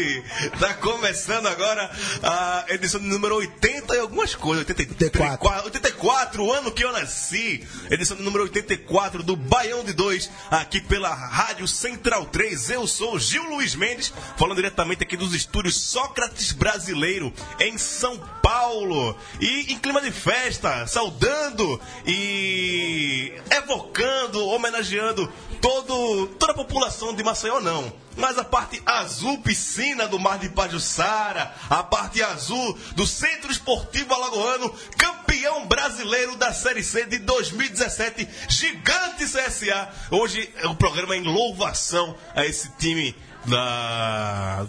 falsete! Tá começando agora a edição número 80 e algumas coisas. 84. 84, o ano que eu nasci. Edição número 84 do Baião de 2, aqui pela Rádio Central 3. Eu sou Gil Luiz Mendes, falando diretamente aqui dos estúdios Sócrates Brasileiro, em São Paulo. E em clima de festa, saudando e evocando, homenageando todo, toda a população de Maceió, não. Mas a parte azul piscina do Mar de Pajuçara, a parte azul do Centro Esportivo Alagoano, campeão brasileiro da Série C de 2017, gigante CSA. Hoje é o programa em louvação a esse time da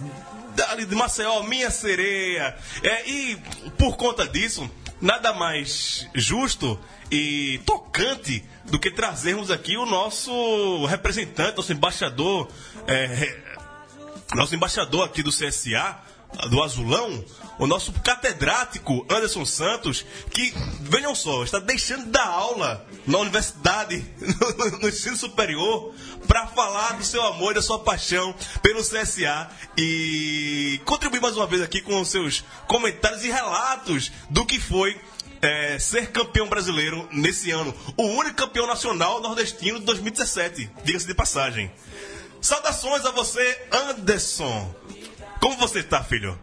dali de Maceió, minha sereia. É, e por conta disso, nada mais justo e tocante do que trazermos aqui o nosso representante, nosso embaixador, é, nosso embaixador aqui do CSA, do Azulão, o nosso catedrático Anderson Santos, que, vejam só, está deixando de dar aula na universidade, no, no ensino superior, para falar do seu amor e da sua paixão pelo CSA e contribuir mais uma vez aqui com os seus comentários e relatos do que foi é, ser campeão brasileiro nesse ano. O único campeão nacional nordestino de 2017, diga-se de passagem. Saudações a você, Anderson. Como você está, filho?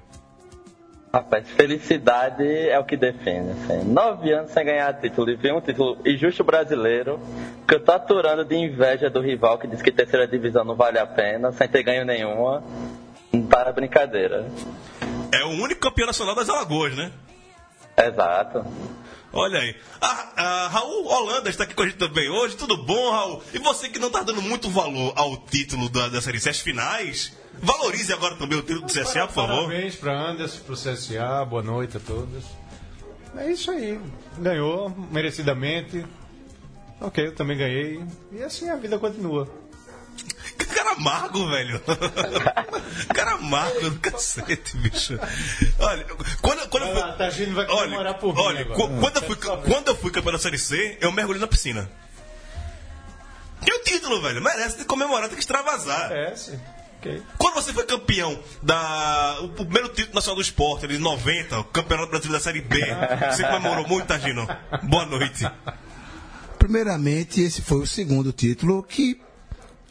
Rapaz, felicidade é o que define. Assim. Nove anos sem ganhar título e ver um título injusto brasileiro, que eu tô aturando de inveja do rival que diz que terceira divisão não vale a pena, sem ter ganho nenhuma. Não para brincadeira. É o único campeão nacional das Alagoas, né? Exato. Olha aí. Ah, ah, Raul Holanda está aqui com a gente também hoje. Tudo bom, Raul? E você que não está dando muito valor ao título da, da Série C, as finais, valorize agora também o título do CSA, por favor. Parabéns para Anderson, para o CSA, boa noite a todos. É isso aí, ganhou merecidamente. Ok, eu também ganhei. E assim a vida continua. Cara amargo, velho. cara amargo do cacete, bicho. Olha, quando, quando eu fui. Vai Olha, por olha quando, eu fui, quando eu fui campeão da Série C, eu mergulhei na piscina. Que o título, velho, merece de comemorar, tem que extravasar. É, sim. Ok. Quando você foi campeão da. O primeiro título nacional do esporte, ali, de 90, o campeonato brasileiro da Série B, você comemorou muito, Tagino? Boa noite. Primeiramente, esse foi o segundo título que.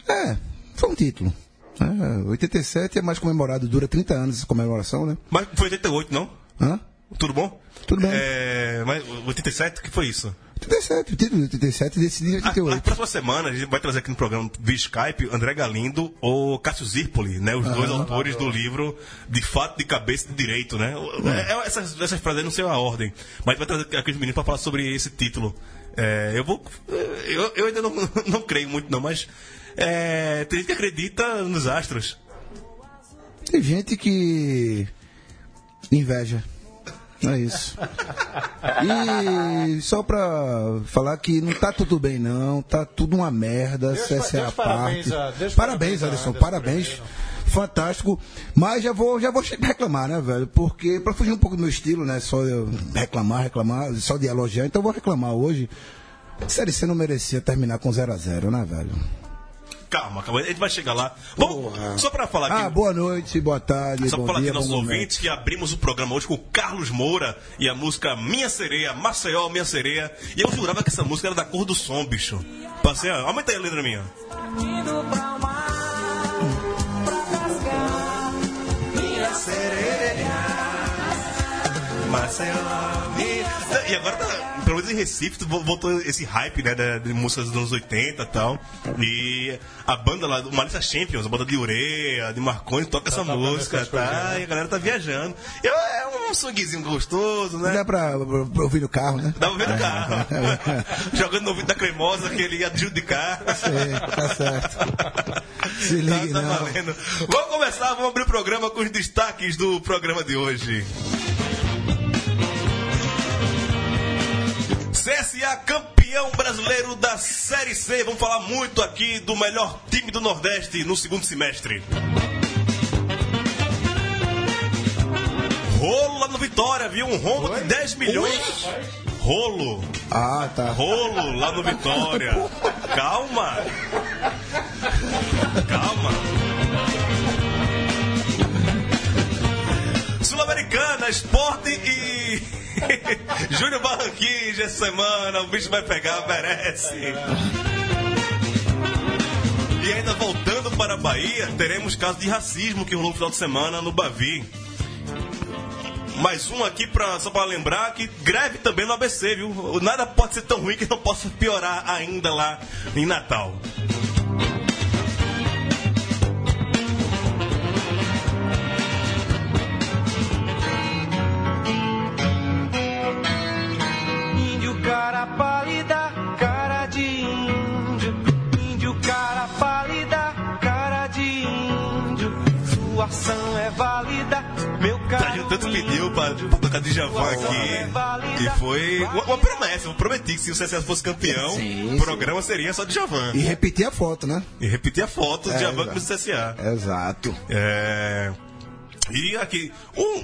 É, foi um título. É, 87 é mais comemorado, dura 30 anos essa comemoração, né? Mas foi 88, não? Hã? Tudo bom? Tudo bem. É, mas 87, o que foi isso? 87, o título de 87 decidiu em A, a 88. próxima semana a gente vai trazer aqui no programa via Skype André Galindo ou Cássio Zirpoli, né? Os dois autores do livro De Fato, de Cabeça e de Direito, né? É, é, essas, essas frases não sei a ordem, mas vai trazer aqui os meninos para falar sobre esse título. É, eu vou. Eu, eu ainda não, não creio muito, não, mas. É, tem gente que acredita nos astros. Tem gente que. inveja. É isso. E só pra falar que não tá tudo bem, não. Tá tudo uma merda. Deus- CSA Deus parabéns a- Deus parabéns, a. Anderson Parabéns. Fantástico. Mas já vou, já vou reclamar, né, velho? Porque, pra fugir um pouco do meu estilo, né? Só reclamar, reclamar, só de elogiar. Então eu vou reclamar hoje. Série C não merecia terminar com 0x0, né, velho? Calma, calma, a gente vai chegar lá. Vamos, só para falar aqui. Ah, boa noite, boa tarde, Só bom para falar dia, aqui bom nossos ouvintes que abrimos o programa hoje com o Carlos Moura e a música Minha Sereia, Maceió, Minha Sereia. E eu jurava que essa música era da cor do som, bicho. Passei, ó, aumenta aí a letra minha. Indo pra mar, pra minha sereia. E agora, tá, pelo menos em Recife, vo- voltou esse hype, né, da- de músicas dos anos 80 e tal. E a banda lá, o Malícia Champions, a banda de Ureia, de Marconi, toca essa tocando música, coisas, tá? né? E a galera tá viajando. E é um swingzinho gostoso, né? Dá pra, pra ouvir no carro, né? Dá pra ver no carro. Jogando no ouvido da cremosa que ele ia adjudicar. É, tá certo. Se ligue, Tá, tá não. valendo. Vamos começar, vamos abrir o programa com os destaques do programa de hoje. CSA campeão brasileiro da Série C. Vamos falar muito aqui do melhor time do Nordeste no segundo semestre. Rolo lá no Vitória, viu? Um rombo de 10 milhões. Rolo. Ah, tá. Rolo lá no Vitória. Calma. Calma. Sul-Americana, Esporte e. Júnior Barranquinhos essa semana. O bicho vai pegar, merece. E ainda voltando para a Bahia, teremos caso de racismo que rolou no final de semana no Bavi. Mais um aqui pra, só para lembrar que greve também no ABC, viu? Nada pode ser tão ruim que não possa piorar ainda lá em Natal. Sua ação é válida, meu A caro. gente tanto pediu pra, pra tocar de Javan aqui. E foi uma, uma promessa. Eu prometi que se o CSS fosse campeão, Sim, o programa seria só de Javan. E repetir a foto, né? E repetir a foto de É, Javan exato. com o CSA. Exato. É... E aqui, um,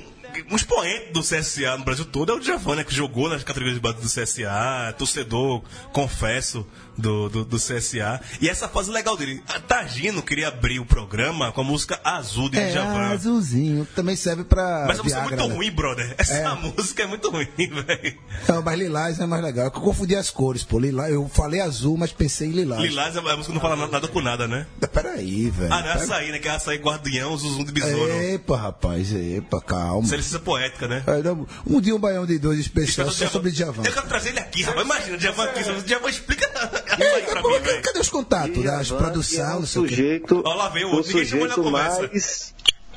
um expoente do CSA no Brasil todo é o Djavan, né? Que jogou nas categorias de base do CSA, é torcedor, confesso, do, do, do CSA. E essa fase legal dele. A Targino queria abrir o programa com a música Azul de É, Djavan. azulzinho. Também serve pra. Mas a música é Viagra, muito né? ruim, brother. Essa É. música é muito ruim, velho. Não, mas lilás é mais legal. Eu confundi as cores, pô. Lilás, eu falei azul, mas pensei em lilás. Lilás, a música não fala nada com nada, né? Peraí, velho. Ah, não é açaí, né? Que é açaí guardião, zuzum de besouro. Epa, rapaz, epa, calma. Isso é licença poética, né? Não, Um dia um baião de dois especial só sobre Djavan. Eu quero trazer ele aqui, rapaz. Imagina, Djavan aqui. Djavan explica aí pra pô, mim, cadê, velho. cadê os contatos das produção, é o sujeito, lá vem o o sujeito mais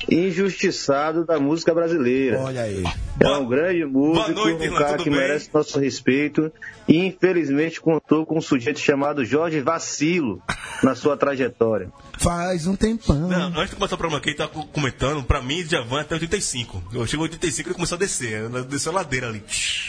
injustiçado da música brasileira. Olha aí. É um grande músico, noite, um cara que bem? merece nosso respeito e infelizmente contou com um sujeito chamado Jorge Vacilo na sua trajetória. Faz um tempão. Não, antes de começar o programa aqui, ele tá co- comentando, pra mim, Djavan é até 85. Eu chego em 85 e ele começou a descer. Ele Desceu a ladeira ali.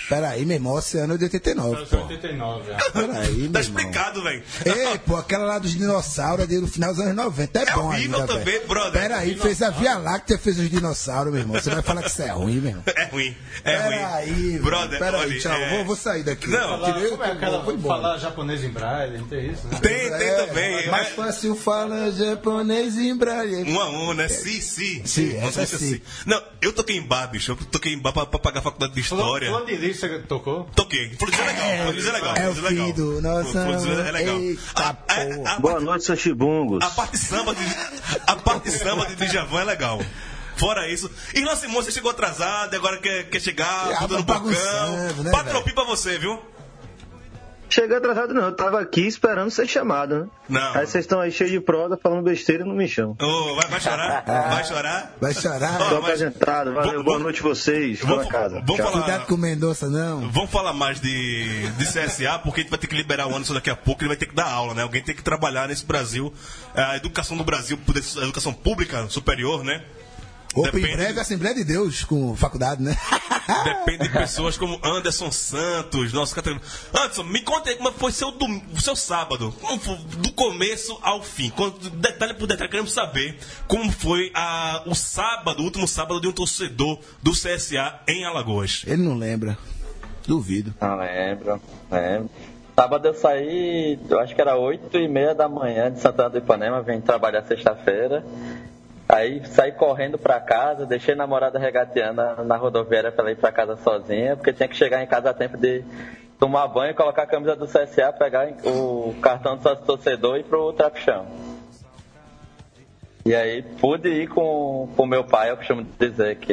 Peraí, meu irmão, esse ano é de 89, pô. 89, já. Peraí, Tá explicado, velho. Ei, pô, aquela lá dos dinossauros é no final dos anos 90. É, É bom horrível ainda, também, brother. Peraí, fez a Via Láctea, fez os dinossauros, meu irmão. Você vai falar que isso é ruim, meu irmão. É ruim. É ruim. Peraí, Brother, peraí, olha, tchau. é- Vou, vou sair daqui. Não, Falar, Tirei, como é aquela, foi falar japonês em braille, não tem isso, né? Tem, tem É, também. Mais É, fácil falar japonês em braille. um a um, né? Sim, sim. Sim, Nossa, essa música sim. sim. Não, eu toquei em bar, bicho. Eu toquei em bar pra, pra pagar a faculdade de história. Fulano de Lis, você tocou? Toquei. Flores é legal. Flores é legal. É o é fim do nosso é legal. Eita, A- a- porra. a- Boa noite, seus chibungos. A parte samba de, a parte samba de Djavan é legal. Fora isso. E Irlan Simões, você chegou atrasado, e agora quer, quer chegar, Ah, tudo no bocão. bagunçando, né, Patropi pra você, viu? Cheguei atrasado não, eu tava aqui esperando ser chamado, né? Não. Aí vocês estão aí cheios de prosa, falando besteira e não me chamam. Ô, vai, vai chorar? Vai chorar? Vai chorar. Tô mas- apresentado, valeu, Vou- boa vou- noite vocês, Vamos, na casa. vamos falar. Cuidado com o Mendonça, não. Vamos falar mais de, de CSA, porque a gente vai ter que liberar o Anderson daqui a pouco, ele vai ter que dar aula, né? Alguém tem que trabalhar nesse Brasil. A educação do Brasil, a educação pública superior, né? Opa, em Depende- breve, Assembleia de Deus, com faculdade, né? Depende de pessoas como Anderson Santos, nosso categoria. Anderson, me conta aí como foi seu, dom- seu sábado. Como foi, do começo ao fim. Quando- Detalhe por detalhe, queremos saber como foi a- o sábado, o último sábado de um torcedor do CSA em Alagoas. Ele não lembra. Duvido. Não lembro, lembro. Sábado eu saí, eu acho que era 8 e meia da manhã de Santana do Ipanema, vim trabalhar sexta-feira. Aí saí correndo pra casa, deixei a namorada regateando na, na rodoviária pra ir pra casa sozinha, porque tinha que chegar em casa a tempo de tomar banho, colocar a camisa do CSA, pegar o cartão do sócio torcedor e ir pro trapichão. E aí pude ir com o meu pai, eu costumo dizer que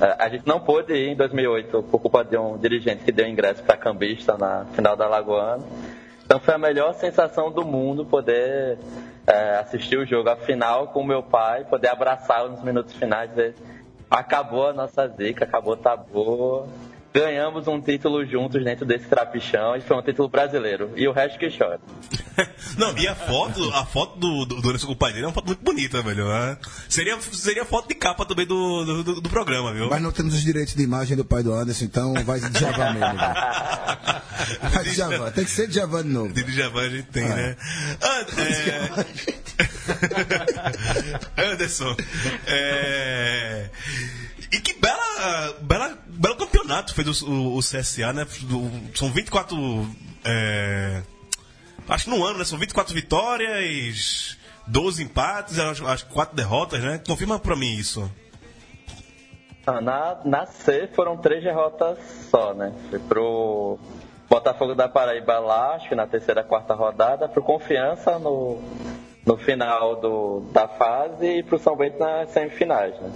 é, a gente não pôde ir em 2008 por culpa de um dirigente que deu ingresso para cambista na final da Lagoana. Então foi a melhor sensação do mundo poder é, assistir o jogo, a final com o meu pai, poder abraçá-lo nos minutos finais, dizer acabou a nossa zica, acabou o tabu, ganhamos um título juntos dentro desse trapichão e foi um título brasileiro. E o resto que chora. Não, e a foto, a foto do, do, do Anderson com o pai dele é uma foto muito bonita, velho. né? Seria, seria foto de capa também do, do, do- do programa, viu? Mas não temos os direitos de imagem do pai do Anderson, então vai de Javan mesmo. velho. Vai de Javan. Tem que ser de Javan de novo. De Djavan a gente tem, né? And- é... Anderson, é... e que bela, bela, campeonato fez o, o- o CSA, né? São 24. É... Acho que no ano, né? São 24 vitórias, 12 empates, acho, acho que 4 derrotas, né? Confirma pra mim isso. Ah, Na, na C foram três derrotas só, né? Foi pro Botafogo da Paraíba lá, acho que na terceira, quarta rodada, pro Confiança no, no final do, da fase e pro São Bento nas semifinais, né?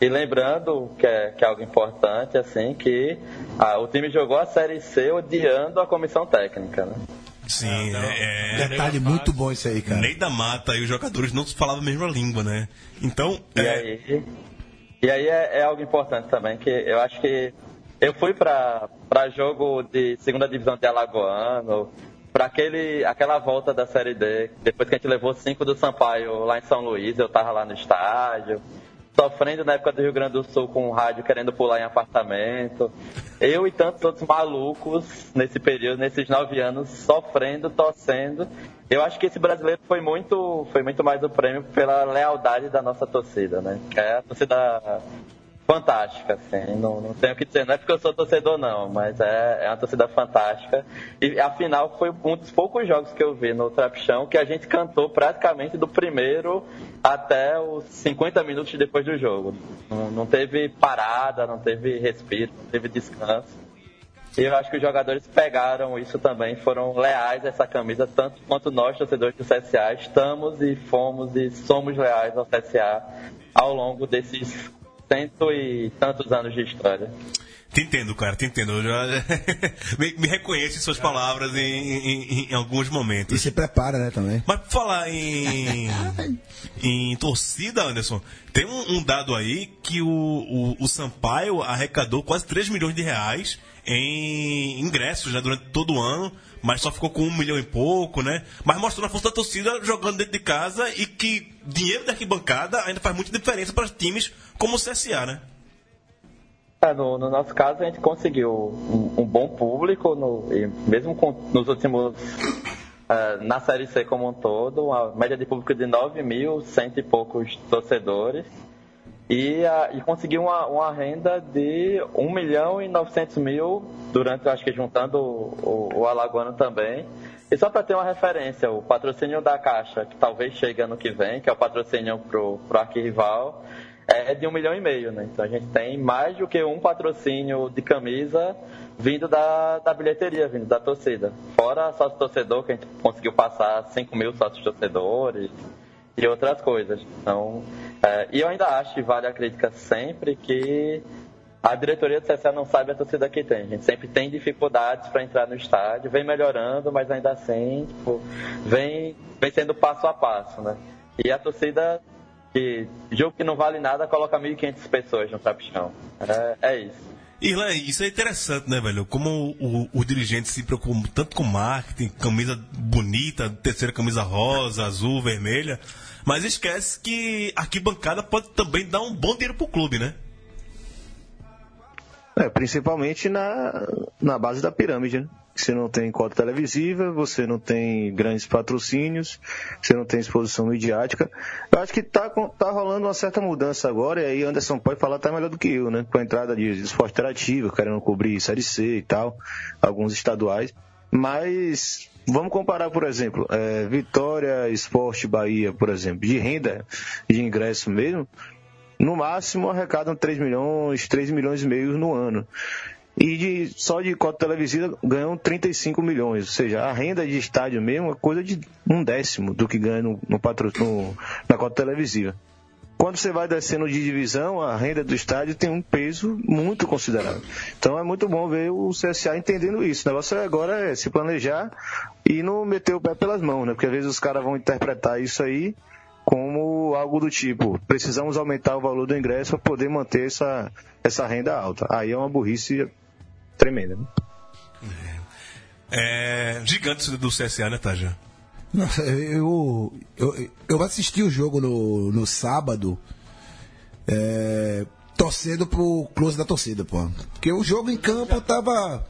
E lembrando que é, que é algo importante, assim, que ah, o time jogou a Série C odiando a comissão técnica, né? Sim, é. Detalhe muito bom isso aí, cara. Ney da Mata e os jogadores não falavam a mesma língua, né? Então, E é, aí, e aí é, é algo importante também, que eu acho que eu fui para jogo de segunda divisão de Alagoano, para aquele aquela volta da Série D, depois que a gente levou cinco do Sampaio lá em São Luís, eu tava lá no estádio, sofrendo na época do Rio Grande do Sul com o rádio querendo pular em apartamento. Eu e tantos outros malucos nesse período, nesses nove anos, sofrendo, torcendo. Eu acho que esse brasileiro foi muito, foi muito mais o prêmio pela lealdade da nossa torcida, né? É a torcida fantástica, assim. Não, não tenho o que dizer, não é porque eu sou torcedor, não, mas é, é uma torcida fantástica. E afinal foi um dos poucos jogos que eu vi no Trapichão que a gente cantou praticamente do primeiro até os 50 minutos depois do jogo. Não, não teve parada, não teve respiro, não teve descanso. E eu acho que os jogadores pegaram isso também, foram leais a essa camisa, tanto quanto nós, torcedores do CSA, estamos e fomos e somos leais ao CSA ao longo desses cento e tantos anos de história. te entendo, cara, te entendo. Eu já me, me reconheço em suas palavras em, em- em alguns E momentos. se prepara, né, também. Mas por falar em, em torcida, Anderson, tem um, um dado aí que o, o, o Sampaio arrecadou quase 3 milhões de reais em ingressos né, durante todo o ano, mas só ficou com um milhão e pouco, né? Mas mostrando a força da torcida jogando dentro de casa e que dinheiro da arquibancada ainda faz muita diferença para times como o CSA, né? É, no, no nosso caso, a gente conseguiu um, um bom público, no, mesmo com, nos últimos. é, na Série C como um todo, uma média de público de 9 mil, cento e poucos torcedores. E, a, e conseguiu uma, uma renda de 1 milhão e 900 mil, durante, acho que juntando o, o, o Alagoano também. E só para ter uma referência, o patrocínio da Caixa, que talvez chegue ano que vem, que é o patrocínio pro, pro arquirrival, é de um milhão e meio, né? Então a gente tem mais do que um patrocínio de camisa vindo da, da bilheteria, vindo da torcida. Fora sócio torcedor, que a gente conseguiu passar 5 mil sócios torcedores e outras coisas. Então, é, e eu ainda acho, e vale a crítica sempre, que a diretoria do CSA não sabe a torcida que tem. A gente sempre tem dificuldades para entrar no estádio, vem melhorando, mas ainda assim, tipo, vem, vem sendo passo a passo, né? E a torcida, que jogo que não vale nada, coloca 1.500 pessoas no trapichão. É, é isso. Irlan, isso é interessante, né, velho? Como o, o dirigente se preocupa tanto com marketing, camisa bonita, terceira camisa rosa, azul, vermelha, mas esquece que arquibancada pode também dar um bom dinheiro pro clube, né? É, principalmente na, na base da pirâmide, né? Você não tem cota televisiva, você não tem grandes patrocínios, você não tem exposição midiática. Eu acho que tá, tá rolando uma certa mudança agora, e aí Anderson pode falar até melhor do que eu, né? Com a entrada de esporte interativo, querendo cobrir Série C e tal, alguns estaduais. Mas vamos comparar, por exemplo, é, Vitória, Esporte Bahia, por exemplo, de renda de ingresso mesmo, no máximo arrecadam 3 milhões, 3 milhões e meio no ano. e de, só de cota televisiva ganham 35 milhões. Ou seja, a renda de estádio mesmo é coisa de um décimo do que ganha no, no, no na cota televisiva. Quando você vai descendo de divisão, a renda do estádio tem um peso muito considerável. Então é muito bom ver o CSA entendendo isso. O negócio agora é se planejar e não meter o pé pelas mãos, né? Porque às vezes os caras vão interpretar isso aí como algo do tipo, precisamos aumentar o valor do ingresso para poder manter essa, essa renda alta. Aí é uma burrice tremenda. Né? É, gigante do CSA, né, Taja? Nossa, eu, eu, eu assisti o jogo no, no sábado, é, torcendo pro close da torcida, pô. Porque o jogo em campo tava.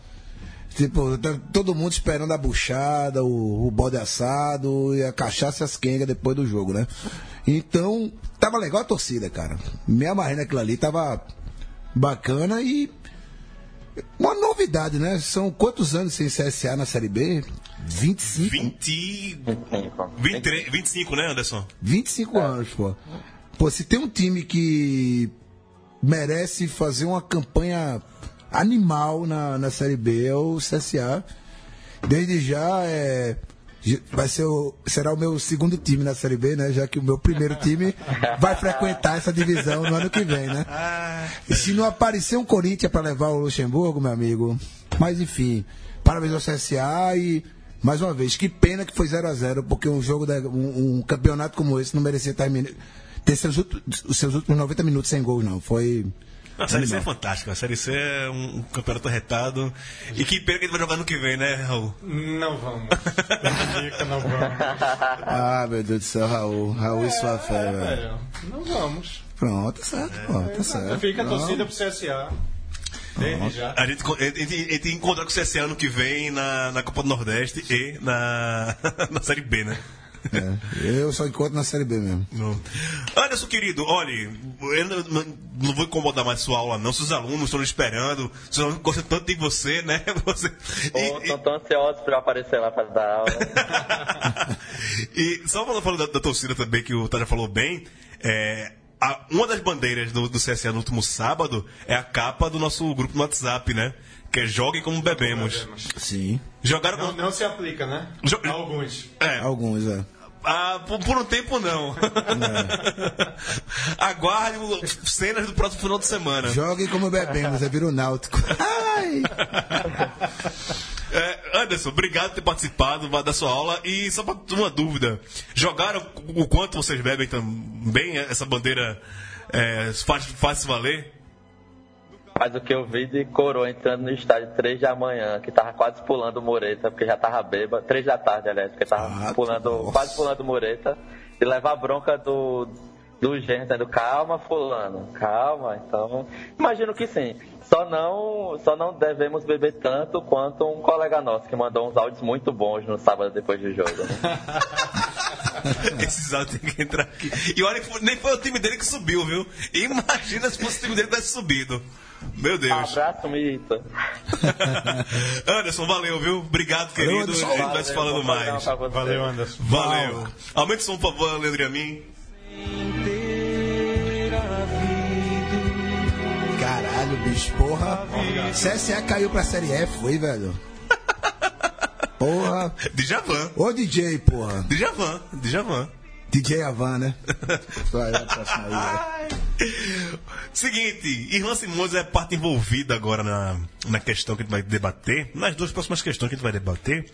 Tipo, tá todo mundo esperando a buchada, o, o bode assado e a cachaça e as quengas depois do jogo, né? Então, tava legal a torcida, cara. Me amarrei naquilo ali, tava bacana e uma novidade, né? São quantos anos sem CSA na Série B? 25? 20... 23, 25, né, Anderson? 25 anos, pô. Pô, se tem um time que merece fazer uma campanha animal na, na Série B é o CSA. Desde já é vai ser o, será o meu segundo time na Série B, né? Já que o meu primeiro time vai frequentar essa divisão no ano que vem, né? E se não aparecer um Corinthians para levar o Luxemburgo, meu amigo. Mas enfim, parabéns ao CSA e mais uma vez, que pena que foi 0 a 0 porque um jogo, da, um, um, campeonato como esse não merecia terminar, ter seus, os seus últimos 90 minutos sem gols, não. Foi a Série C é fantástica. A Série C é um campeonato retado. E que pena que ele vai jogar no que vem, né, Raul? Não vamos. Dica, não vamos. Ah, meu Deus do céu, Raul. Raul e sua fé, É, velho. Não vamos. Pronto, tá certo, pô, tá certo. Fica a torcida pro CSA. Desde já. A gente, a gente, a gente tem que encontrar com o CSA ano que vem na, na Copa do Nordeste e na, na Série B, né? É, eu só encontro na Série B mesmo. Não. Anderson, querido, olha, eu não, vou incomodar mais sua aula, não. Seus alunos estão esperando, seus alunos gostam tanto de você, né? Você, e- estão tão ansiosos pra eu aparecer lá pra dar aula. e só falando, falando da, da torcida também, que o Taja falou bem, é, a- uma das bandeiras do, do CSA no último sábado é a capa do nosso grupo no WhatsApp, né? Que é Joguem Como Bebemos. Sim. Jogaram Não, com... não se aplica, né? Jo- Alguns. É, Alguns, é. ah, por, por um tempo não. Aguarde o- cenas do próximo final de semana. Joguem como bebemos, é vira o náutico. Ai! É, Anderson, obrigado por ter participado da sua aula. E só para uma dúvida: jogaram o quanto vocês bebem também? Essa bandeira é, faz, faz se valer? Mas o que eu vi de coroa entrando no estádio 3 da manhã, que tava quase pulando o Mureta, porque já tava bêbado. 3 da tarde, aliás, porque tava Ah, pulando, nossa. quase pulando o Mureta. E levar a bronca do, do dizendo, calma, fulano, calma. Então, imagino que sim. Só não, só não devemos beber tanto quanto um colega nosso que mandou uns áudios muito bons no sábado depois do jogo. Né? Esses áudios têm que entrar aqui. E olha, que nem foi o time dele que subiu, viu? Imagina se fosse o time dele que tivesse subido. Meu Deus. Abraço, Mita. Anderson, valeu, viu? Obrigado, querido. Anderson. A gente vai se falando mais. Valeu, Anderson. Valeu. Aumente o som, por favor, Leandro e a mim. Caralho, bicho, porra. CSA caiu pra Série F, foi, velho? Porra. Djavan. Ô DJ, porra. Djavan. Djavan. DJ Avan, né? Seguinte, Irlan Simões é parte envolvida agora na, na questão que a gente vai debater, nas duas próximas questões que a gente vai debater.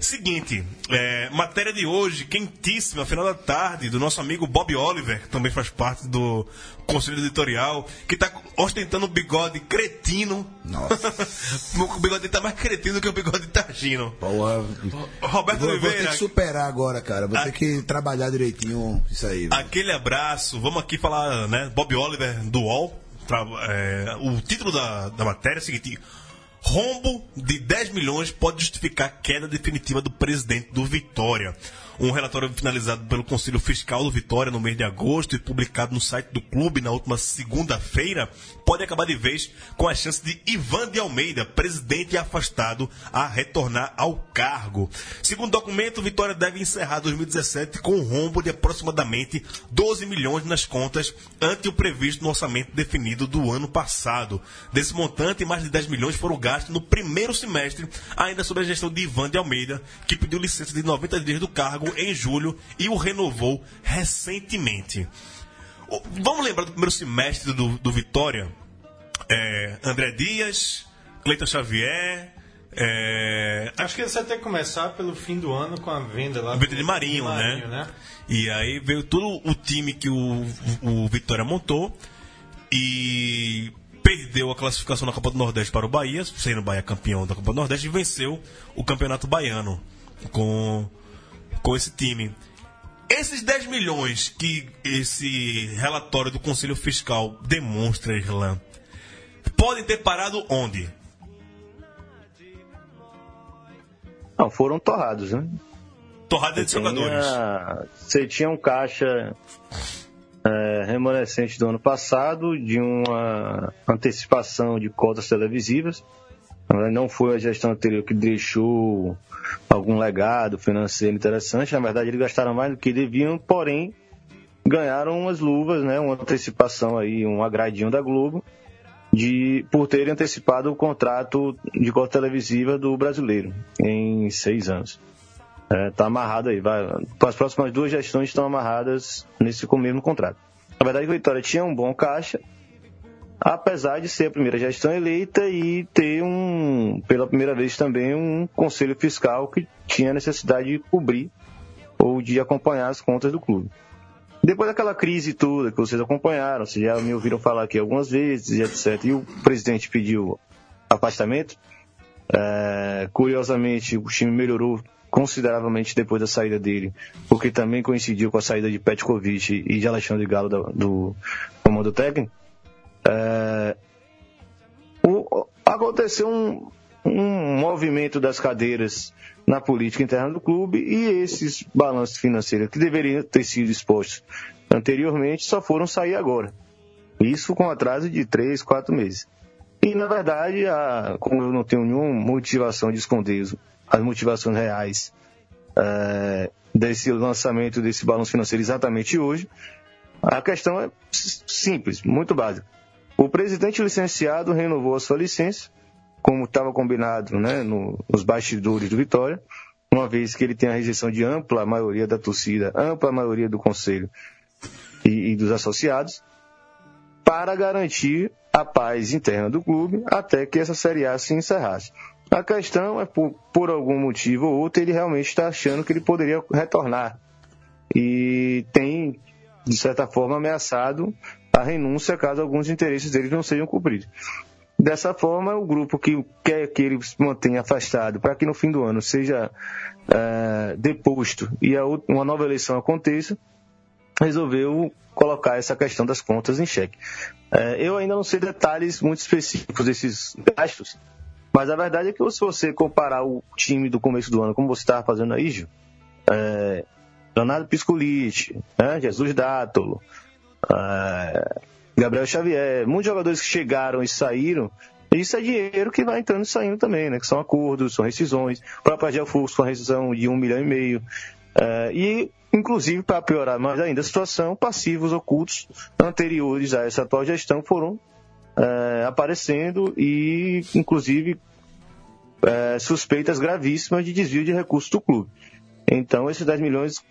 Seguinte, é, matéria de hoje, quentíssima, final da tarde, do nosso amigo Bob Oliver, que também faz parte do Conselho Editorial, que está ostentando um bigode cretino. Nossa. o bigode dele tá mais cretino que o bigode de Targino. Porra. Roberto Vou, vou ter Oliveira, que superar agora, cara. Vou Ah. ter que trabalhar direitinho isso aí. velho. Aquele abraço. Vamos aqui falar, né? Bob Oliver do UOL. Tra- é, o título da, da matéria é o seguinte: Rombo de 10 milhões pode justificar queda definitiva do presidente do Vitória. Um relatório finalizado pelo Conselho Fiscal do Vitória no mês de agosto e publicado no site do clube na última segunda-feira pode acabar de vez com a chance de Ivan de Almeida, presidente afastado, a retornar ao cargo. Segundo o documento, Vitória deve encerrar 2017 com um rombo de aproximadamente 12 milhões nas contas ante o previsto no orçamento definido do ano passado. Desse montante, mais de 10 milhões foram gastos no primeiro semestre, ainda sob a gestão de Ivan de Almeida, que pediu licença de 90 dias do cargo em julho e o renovou recentemente. Vamos lembrar do primeiro semestre do, do Vitória? É, André Dias, Cleiton Xavier, é, Acho que você tem que começar pelo fim do ano com a venda lá. Venda de Marinho, do né? E aí veio todo o time que o, o Vitória montou e perdeu a classificação na Copa do Nordeste para o Bahia, sendo o Bahia campeão da Copa do Nordeste, e venceu o Campeonato Baiano com, com esse time. Esses 10 milhões que esse relatório do Conselho Fiscal demonstra, Irlan, podem ter parado onde? Não, foram torrados, né? Torrada de jogadores. Você tinha um caixa é, remanescente do ano passado, de uma antecipação de cotas televisivas. Não foi a gestão anterior que deixou algum legado financeiro interessante. Na verdade, eles gastaram mais do que deviam, porém ganharam umas luvas, né? Uma antecipação aí, um agradinho da Globo, de por terem antecipado o contrato de cota televisiva do brasileiro em seis anos. É, tá amarrado aí. Vai, as próximas duas gestões estão amarradas nesse mesmo contrato. Na verdade, o Vitória tinha um bom caixa, apesar de ser a primeira gestão eleita e ter um, pela primeira vez também, um conselho fiscal que tinha necessidade de cobrir ou de acompanhar as contas do clube. Depois daquela crise toda que vocês acompanharam, vocês já me ouviram falar aqui algumas vezes, e etc., e o presidente pediu afastamento, é, curiosamente, o time melhorou consideravelmente depois da saída dele, porque também coincidiu com a saída de Petkovic e de Alexandre Galo da- do comando técnico. É, o- aconteceu um, um movimento das cadeiras na política interna do clube e esses balanços financeiros que deveriam ter sido expostos anteriormente só foram sair agora. Isso com atraso de três, quatro meses. E, na verdade, a- como eu não tenho nenhuma motivação de esconder as motivações reais eh, desse lançamento desse balanço financeiro exatamente hoje, a questão é simples, muito básica. Presidente licenciado renovou a sua licença, como estava combinado né, no- nos bastidores do Vitória, uma vez que ele tem a rejeição de ampla maioria da torcida, ampla maioria do conselho e- e dos associados, para garantir a paz interna do clube até que essa Série A se encerrasse. A questão é, por, por algum motivo ou outro, ele realmente está achando que ele poderia retornar. E tem, de certa forma, ameaçado a renúncia caso alguns interesses dele não sejam cumpridos. Dessa forma, o grupo que quer que ele se mantenha afastado para que no fim do ano seja eh, deposto e uma nova eleição aconteça, resolveu colocar essa questão das contas em xeque. É, eu ainda não sei detalhes muito específicos desses gastos, mas a verdade é que se você comparar o time do começo do ano, como você estava fazendo aí, Gil, é, Leonardo Piscolite, né, Jesus Dátolo, é, Gabriel Xavier, muitos jogadores que chegaram e saíram, isso é dinheiro que vai entrando e saindo também, né? Que são acordos, são rescisões. O próprio Agel Fux foi uma rescisão de um milhão e meio. É, e, inclusive, para piorar mais ainda a situação, passivos ocultos anteriores a essa atual gestão foram é, aparecendo e, inclusive, é, suspeitas gravíssimas de desvio de recursos do clube. Então, esses 10 milhões,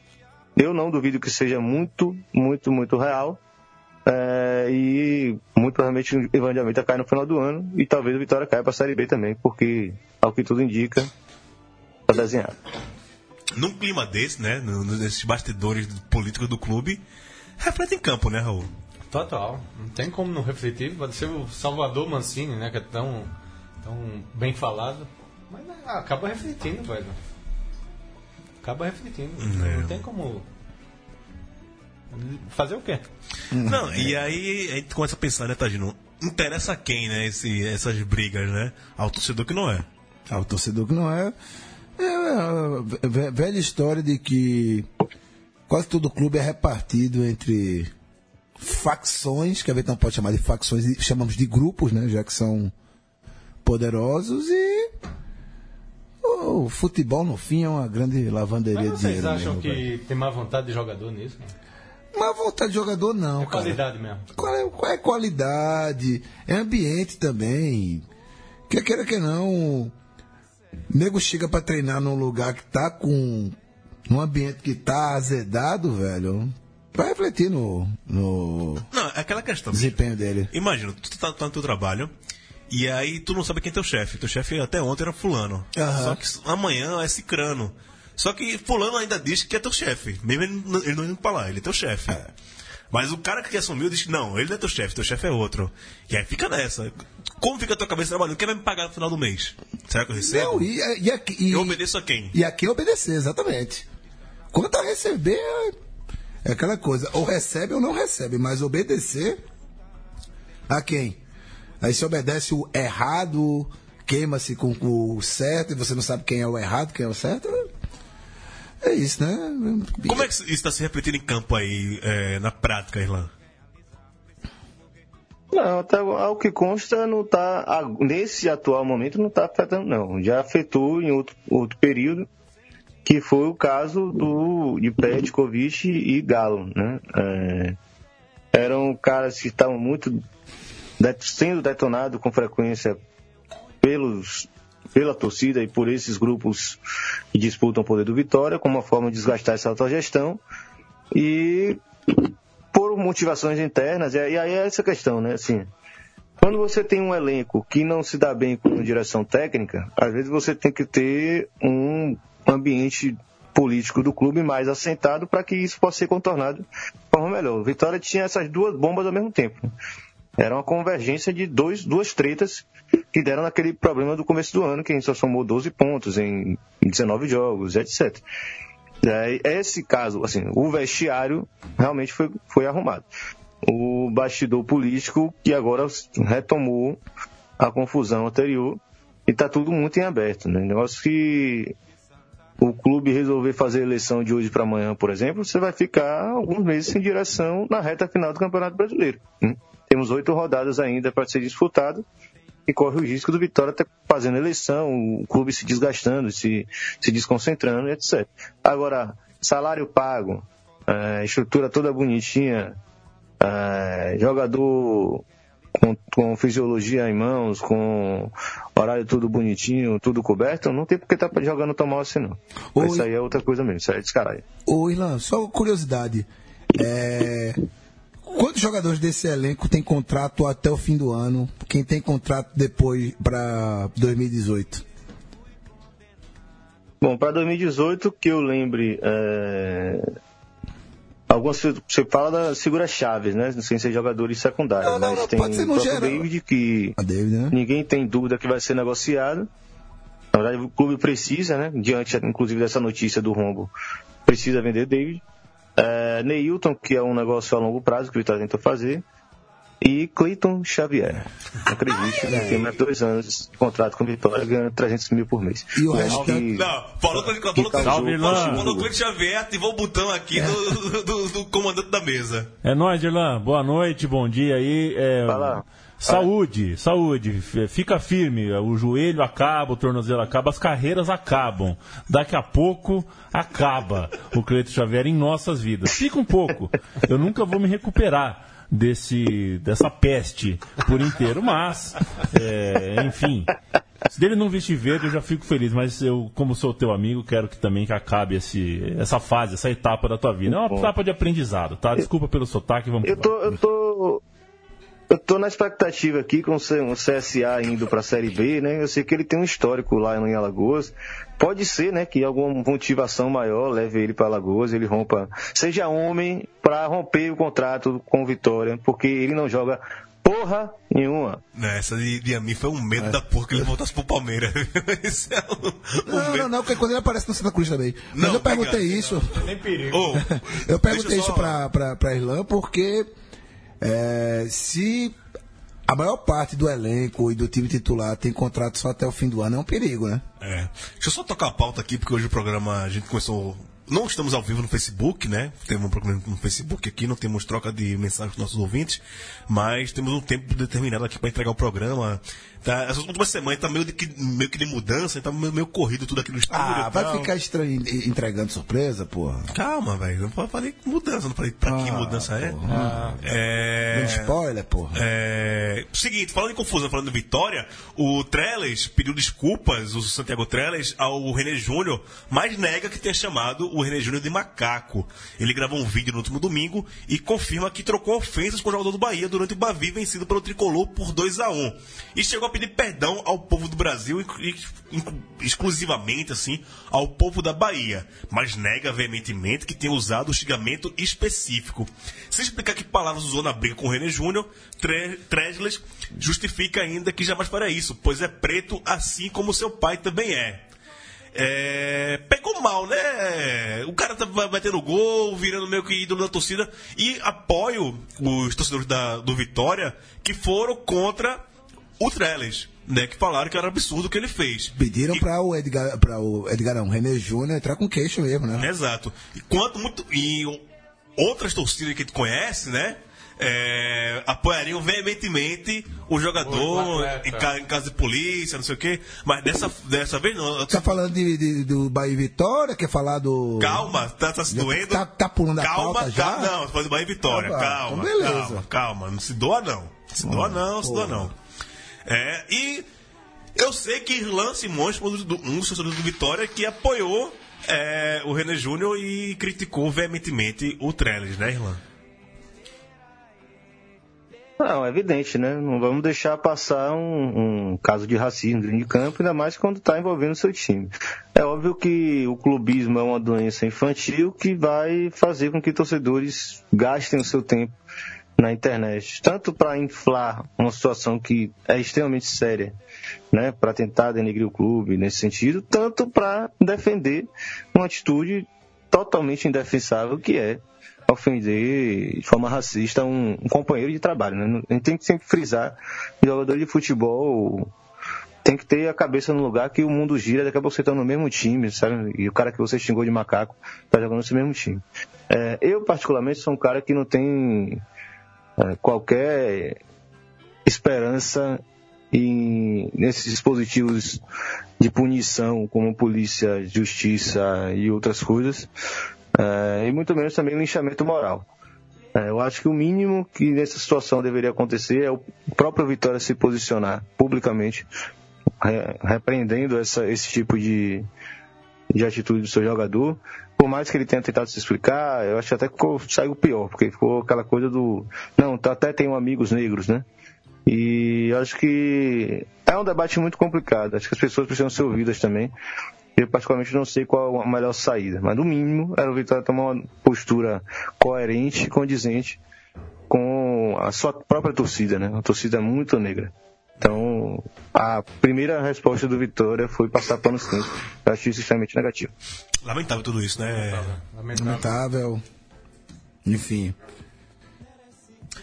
eu não duvido que seja muito, muito, muito real. É, e muito provavelmente o Ivan de Almeida cai no final do ano e talvez o Vitória caia para a Série B também, porque, ao que tudo indica, está desenhado. Num clima desse, né? Nesses bastidores políticos do clube, reflete em campo, né, Raul? Total. Não tem como não refletir. Pode ser o Salvador Mancini, né? Que é tão, tão bem falado. Mas né, acaba refletindo, velho. Acaba refletindo. É. Não tem como. Fazer o quê? Não, e aí a gente começa a pensar, né, Tagino? interessa a quem, né? Esse, essas brigas, né? Ao torcedor que não é. Ao torcedor que não é. É a ve- velha história de que quase todo clube é repartido entre facções, que a gente não pode chamar de facções, chamamos de grupos, né? Já que são poderosos e o futebol no fim é uma grande lavanderia de vocês dinheiro. acham mesmo, que velho. tem mais vontade de jogador nisso? né? Mas vontade de jogador não, É cara. qualidade mesmo. Qual é, qual é a qualidade? É ambiente também. Quer queira que não, o nego chega pra treinar num lugar que tá com. num ambiente que tá azedado, velho. Vai refletir no, no Não, é aquela questão. desempenho dele. Imagina, tu tá, tá no teu trabalho e aí tu não sabe quem é teu chefe. Teu chefe até ontem era fulano. Aham. Só que amanhã é cicrano. Só que fulano ainda diz que é teu chefe. Mesmo ele, não- ele não indo pra lá, ele é teu chefe. Mas o cara que assumiu diz que não, ele não é teu chefe, teu chefe é outro. E aí fica nessa. Como fica a tua cabeça trabalhando? Quem vai me pagar no final do mês? Será que eu recebo? Não, e, e, aqui- e, Eu obedeço a quem? e aqui é obedecer, exatamente. Quanto a receber, é- é aquela coisa, ou recebe ou não recebe, mas obedecer a quem? Aí se obedece o errado, queima-se com o certo e você não sabe quem é o errado, quem é o certo. É isso, né? Como é que isso está se repetindo em campo aí, é, na prática, Irlan? Não, até ao que consta, não tá, a- nesse atual momento não está afetando, não. Já afetou em outro, outro período, que foi o caso do, de Petkovic e Galo. Né? É, eram caras que estavam muito sendo detonados com frequência pelos, pela torcida e por esses grupos que disputam o poder do Vitória, como uma forma de desgastar essa autogestão. E por motivações internas, e aí é essa questão, né? Assim, quando você tem um elenco que não se dá bem com direção técnica, às vezes você tem que ter um ambiente político do clube mais assentado para que isso possa ser contornado de forma melhor. Vitória tinha essas duas bombas ao mesmo tempo. Era uma convergência de dois, duas tretas que deram naquele problema do começo do ano, que a gente só somou 12 pontos em 19 jogos, etc. Esse caso, assim, o vestiário realmente foi, foi arrumado. O bastidor político que agora retomou a confusão anterior e está tudo muito em aberto. Né? Negócio que o clube resolver fazer eleição de hoje para amanhã, por exemplo, você vai ficar alguns meses sem direção na reta final do Campeonato Brasileiro. né? Temos oito rodadas ainda para ser disputado e corre o risco do Vitória estar fazendo eleição, o clube se desgastando, se, se desconcentrando, etc. Agora, salário pago, eh, estrutura toda bonitinha, eh, jogador com, com fisiologia em mãos, com horário tudo bonitinho, tudo coberto, não tem porque estar jogando tão mal assim não. Oi. Isso aí é outra coisa mesmo, isso aí é descaralho. Ô, Irlan, só curiosidade. É, Quantos jogadores desse elenco tem contrato até o fim do ano? Quem tem contrato depois para 2018? Bom, para 2018, que eu lembre, é... algumas você fala da segura chaves, né? Sem ser jogadores secundários, Não, não, mas tem pode ser no o próprio geral. David que David, né? ninguém tem dúvida que vai ser negociado. Na verdade, o clube precisa, né? Diante, inclusive, dessa notícia do rombo, precisa vender David. É, Neilton, que é um negócio a longo prazo que o Vitória tentou fazer. E Cleiton Xavier. Acredite, né? tem mais dois anos de contrato com o Vitória, ganhando 300 mil por mês. E o resto acho que- Não, falou com o Cleiton Xavier, ativou o botão aqui do, do- do comandante da mesa. É nóis, Irlan. Boa noite, bom dia aí. É, Fala. Saúde, saúde. Fica firme. O joelho acaba, o tornozelo acaba, as carreiras acabam. Daqui a pouco acaba o Cleito Xavier em nossas vidas. Fica um pouco. Eu nunca vou me recuperar desse dessa peste por inteiro, mas é, enfim. Se dele não vestir verde, eu já fico feliz, mas eu, como sou teu amigo, quero que também que acabe esse, essa fase, essa etapa da tua vida. É uma etapa de aprendizado, tá? Desculpa pelo sotaque, vamos Eu que tô, eu tô, tô na expectativa aqui com o CSA indo para a Série B, né? Eu sei que ele tem um histórico lá em Alagoas. Pode ser, né, que alguma motivação maior leve ele para Alagoas, ele rompa, seja homem para romper o contrato com o Vitória, porque ele não joga porra nenhuma. Né, essa de, de a mim foi um medo da porra que ele voltasse pro Palmeiras. Esse é o, o Não, medo. não, não, porque quando ele aparece no Santa Cruz também. Mas Não, eu perguntei obrigado. isso. Nem perigo. Ô, Eu perguntei deixa isso só- pra, pra, pra Irlã porque é, se a maior parte do elenco e do time titular tem contrato só até o fim do ano, é um perigo, né? É. Deixa eu só tocar a pauta aqui, porque hoje o programa a gente começou. Não estamos ao vivo no Facebook, né? Temos um programa no Facebook aqui, não temos troca de mensagens dos nossos ouvintes, mas temos um tempo determinado aqui para entregar o programa. Tá, essas últimas semanas tá meio, de, que- meio que de mudança, tá meio, meio corrido tudo aqui no estúdio. Ah, vai tal. ficar estranho entregando surpresa, porra. Calma, velho. Eu falei mudança, não falei pra que Ah, mudança é. porra. É. Dando spoiler, porra. É, seguinte, falando em confusão, falando em vitória, o Trellis pediu desculpas, o Santiago Trellis, ao René Júnior, mas nega que tenha chamado o René Júnior de macaco. Ele gravou um vídeo no último domingo e confirma que trocou ofensas com o jogador do Bahia durante o Bavi vencido pelo Tricolor por 2 a 1 E chegou a pedir perdão ao povo do Brasil, inclu- exclusivamente assim, ao povo da Bahia, mas nega veementemente que tenha usado o xingamento específico. Se explicar que palavras usou na briga com o René Júnior, Tre- Tresles justifica ainda que jamais faria isso, pois é preto assim como seu pai também é. É, pegou mal, né? O cara tá batendo gol, virando meio que ídolo da torcida. E apoio os torcedores da, do Vitória que foram contra o Trellis, né? Que falaram que era absurdo o que ele fez. Pediram pra o Edgar, pra o Edgar não, René Júnior entrar com queixo mesmo, né? Exato. E quanto muito. E o- outras torcidas que tu conhece, né? é, apoiariam veementemente o jogador O em, ca- em caso de polícia, não sei o quê. Mas dessa, dessa vez não. Tá falando de, de- do Bahia e Vitória, quer falar do. Calma, tá, tá se doendo. tá- tá pulando a calma, pauta já? calma, não, faz Bahia e Vitória. Ah, tá. calma, Então beleza. calma, calma. Não se doa, não. Se doa, não, se doa, não. É, e eu sei que Irlan Simões, dos, um dos torcedores do Vitória, que apoiou é, o René Júnior e criticou veementemente o Trellis, né, Irlan? Não, é evidente, né? Não vamos deixar passar um, um caso de racismo dentro de campo, ainda mais quando está envolvendo o seu time. É óbvio que o clubismo é uma doença infantil que vai fazer com que torcedores gastem o seu tempo na internet, tanto para inflar uma situação que é extremamente séria, né, para tentar denegrir o clube nesse sentido, tanto para defender uma atitude totalmente indefensável que é ofender de forma racista um, um companheiro de trabalho. Né? A gente tem que sempre frisar que jogador de futebol tem que ter a cabeça no lugar que o mundo gira, daqui a pouco você tá no mesmo time, sabe? E o cara que você xingou de macaco tá jogando nesse mesmo time. É, eu, particularmente, sou um cara que não tem qualquer esperança em, nesses dispositivos de punição, como polícia, justiça e outras coisas, é, e muito menos também linchamento moral. É, eu acho que o mínimo que nessa situação deveria acontecer é o próprio Vitória se posicionar publicamente, re- repreendendo essa, esse tipo de, de atitude do seu jogador. Por mais que ele tenha tentado se explicar, eu acho que até que ficou, saiu pior, porque ficou aquela coisa do. Não, tá- até tenho amigos negros, né? E acho que é um debate muito complicado. Acho que as pessoas precisam ser ouvidas também. Eu, particularmente, não sei qual a melhor saída, mas no mínimo era o Vitória tomar uma postura coerente, condizente com a sua própria torcida, né? Uma torcida muito negra. Então, a primeira resposta do Vitória foi passar pano quentes. Eu acho isso extremamente negativo. Lamentável tudo isso, né? Lamentável. Lamentável. Enfim.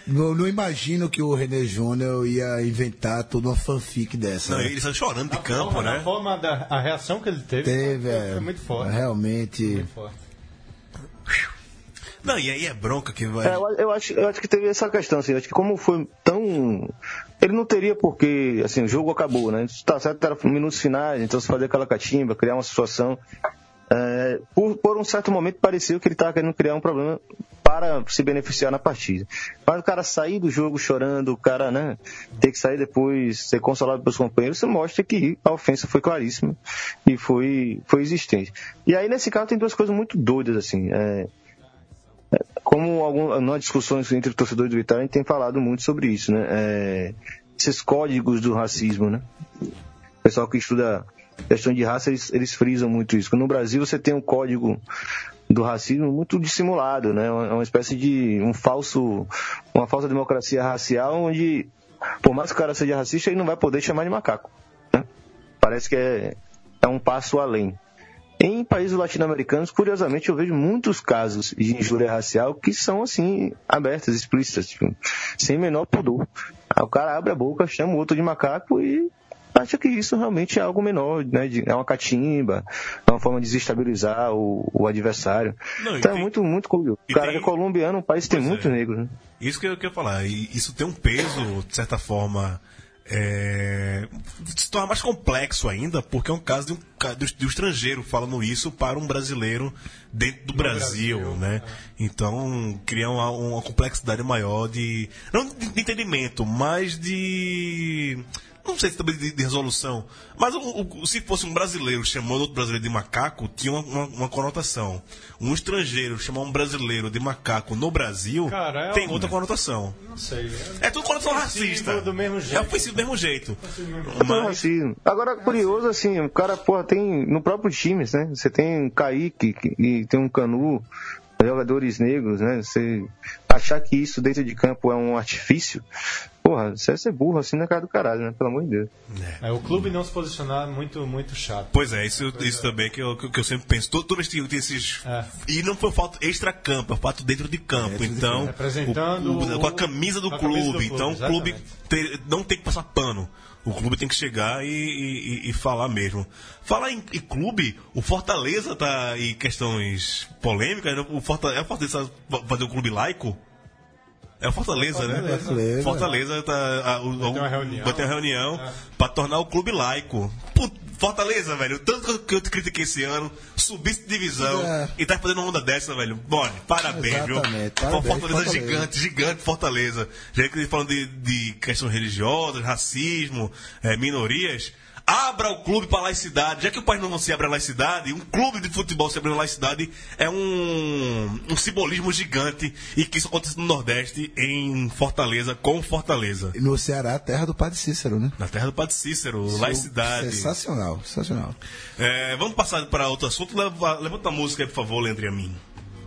Não, não imagino que o René Júnior ia inventar toda uma fanfic dessa. Não, né? ele saiu chorando de A campo, forma- né? A forma da a reação que ele teve, Teve, foi, é, foi muito forte. Realmente. Muito forte. Não, e aí é bronca que vai. É, eu, eu acho, eu acho que teve essa questão, assim, eu acho que como foi tão. Ele não teria porque, assim, o jogo acabou, né? Tá certo, era minutos finais, então se fazer aquela catimba, criar uma situação. É, por, por um certo momento pareceu que ele estava querendo criar um problema para se beneficiar na partida. Mas o cara sair do jogo chorando, o cara, né, ter que sair depois, ser consolado pelos companheiros, isso mostra que a ofensa foi claríssima e foi, foi existente. E aí, nesse caso, tem duas coisas muito doidas, assim. É, como algum, nas discussões entre torcedores do Vitória, a gente tem falado muito sobre isso, né? É, esses códigos do racismo, né? O pessoal que estuda questão de raça, eles, eles frisam muito isso. No Brasil, você tem um código do racismo muito dissimulado, né? Uma, uma espécie de um falso, uma falsa democracia racial, onde, por mais que o cara seja racista, ele não vai poder chamar de macaco. Né? Parece que é, é um passo além. Em países latino-americanos, curiosamente, eu vejo muitos casos de injúria racial que são, assim, abertas, explícitas, tipo, sem menor pudor. Aí o cara abre a boca, chama o outro de macaco e acha que isso realmente é algo menor, né? É uma catimba, é uma forma de desestabilizar o, o adversário. Não, então tem- é muito, muito curioso. O cara tem- é colombiano, um país que tem é. muitos negros, né? Isso que eu queria falar. E isso tem um peso, de certa forma, é, se torna mais complexo ainda, porque é um caso de um, de um- estrangeiro falando isso para um brasileiro dentro do Brasil, Brasil, né? Então, cria uma, uma complexidade maior de. Não de entendimento, mas de. Não sei se também de, de resolução. Mas o- o- se fosse um brasileiro chamando outro brasileiro de macaco, tinha uma, uma- uma conotação. Um estrangeiro chamar um brasileiro de macaco no Brasil Cara, é tem um- outra conotação. Não sei. É tudo conotação racista. do mesmo jeito. É ofensivo do mesmo jeito. Mas... Mas, racismo. Agora, curioso, assim, o cara, porra, tem no próprio time, né? Você tem um Kaique que- e tem um Canu, jogadores negros, né? Você achar que isso dentro de campo é um artifício, porra, você é ser burro assim na cara do caralho, né? Pelo amor de Deus. É, o clube não se posicionar é muito, muito chato. pois é, isso, isso também que eu, que eu sempre penso. Todo, toda vez que tem esses. É. E não foi fato extra-campo, é fato dentro de campo. então, Representando o- o- com a camisa do a clube. camisa do clube, então, o clube exatamente. ter- não tem que passar pano. O clube tem que chegar e, e- e- e falar mesmo. Falar em, em clube, o Fortaleza tá em questões polêmicas. né? O Fortaleza, é o Fortaleza fazer um clube laico? É o Fortaleza, né? Fortaleza. Fortaleza tá. a- o- Vai ter uma reunião. vai ter uma reunião É. pra tornar o clube laico. Put- Fortaleza, velho. Tanto que eu te critiquei esse ano, subisse de divisão É. e tá fazendo uma onda dessa, velho. Bora, parabéns, viu? Exatamente, Foi parabéns, Fortaleza, Fortaleza. gigante, gigante Fortaleza. Já que falando de, de questões religiosas, racismo, eh, minorias. Abra o clube para laicidade. Já que o país não se abre a laicidade, um clube de futebol se abrir a laicidade é um, um simbolismo gigante e que isso acontece no Nordeste, em Fortaleza, com Fortaleza. No Ceará, terra do Padre Cícero, né? Na terra do Padre Cícero, laicidade. Sensacional, sensacional. É, vamos passar para outro assunto. Leva- levanta a música aí, por favor, Leandro e a mim.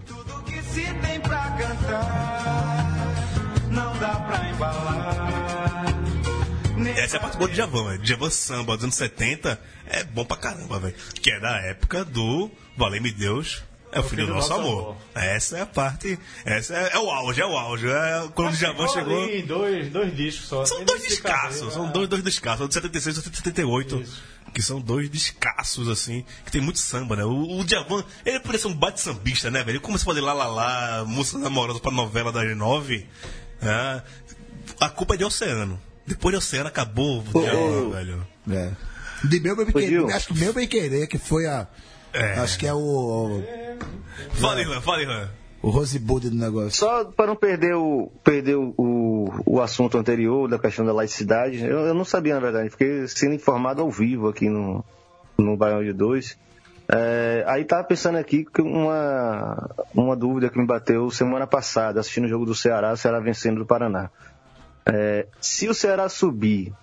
Tudo que se tem pra cantar, não dá pra embalar. Essa é a parte boa de Djavan, velho. Djavan samba dos anos 70 é bom pra caramba, velho. Que é da época do Valei-me Deus. É o filho do nosso amor. Essa é a parte. Essa é, é o auge, é o auge. É quando o Djavan chegou. Ali, dois, dois discos só. São dois descassos, são é. dois, dois descassos, de 76 e 78. Isso. Que são dois descassos, assim, que tem muito samba, né? O, o Djavan, ele poderia ser um bate-sambista, né, velho? Ele começou a fazer lá, lá, lá, música amorosa pra novela da G9. né? A culpa é de Oceano. Depois de Oceano acabou o Djavan, velho. É. De meu bem querer, acho que meu bem querer, que foi a. É. Acho que é o. Fala, Irlan, fala, Irlan. O Rosebud do negócio. Só para não perder o, perder o, o, o assunto anterior da questão da laicidade, eu, eu não sabia, na verdade, fiquei sendo informado ao vivo aqui no, no Baião de 2. É, aí tava pensando aqui que uma, uma dúvida que me bateu semana passada, assistindo o jogo do Ceará, o Ceará vencendo do Paraná. É, se o Ceará subir,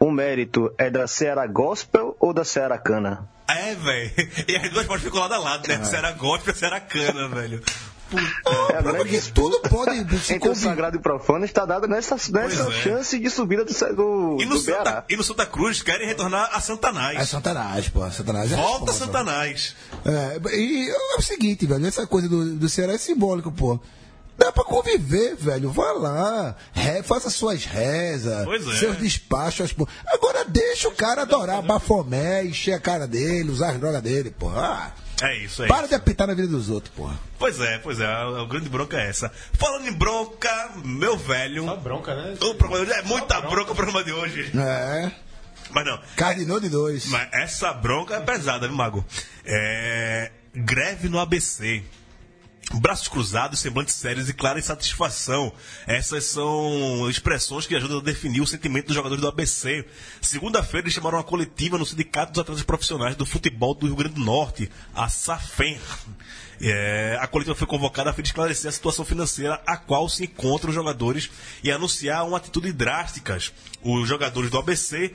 o mérito é da Ceará Gospel ou da Ceará Cana? É, velho. E as duas podem ficar lado a lado, né? Se era gospel, se era cana, velho. É a Porque tudo pode se entre o combinar. sagrado e o profano está dada nessa, nessa é. chance de subida do, do, E no, do Ceará. Santa, e no Santa Cruz querem retornar a Santanás. É Satanás, pô. Satanás é Volta responsa. Santanás. É, e é o seguinte, velho, essa coisa do, do Ceará é simbólico, pô. Dá pra conviver, velho. Vá lá, re- faça suas rezas, Pois é. seus despachos. Pô. Agora deixa o cara adorar Bafomé, encher a cara dele, usar as drogas dele, pô. Ah, É isso, é para isso. de apitar na vida dos outros, porra. Pois é, pois é. A, a grande bronca é essa. Falando em bronca, meu velho. Só bronca, né? O programa de hoje é muita bronca. bronca o programa de hoje. É. Mas não. Cardinou de dois. Mas essa bronca é pesada, viu, Mago? É. Greve no ABC. Braços cruzados, semblantes sérios e clara insatisfação. Essas são expressões que ajudam a definir o sentimento dos jogadores do ABC. Segunda-feira, eles chamaram uma coletiva no Sindicato dos Atletas Profissionais do Futebol do Rio Grande do Norte, a SAFEM. É, a coletiva foi convocada a fim de esclarecer a situação financeira a qual se encontram os jogadores e anunciar uma atitude drásticas. Os jogadores do ABC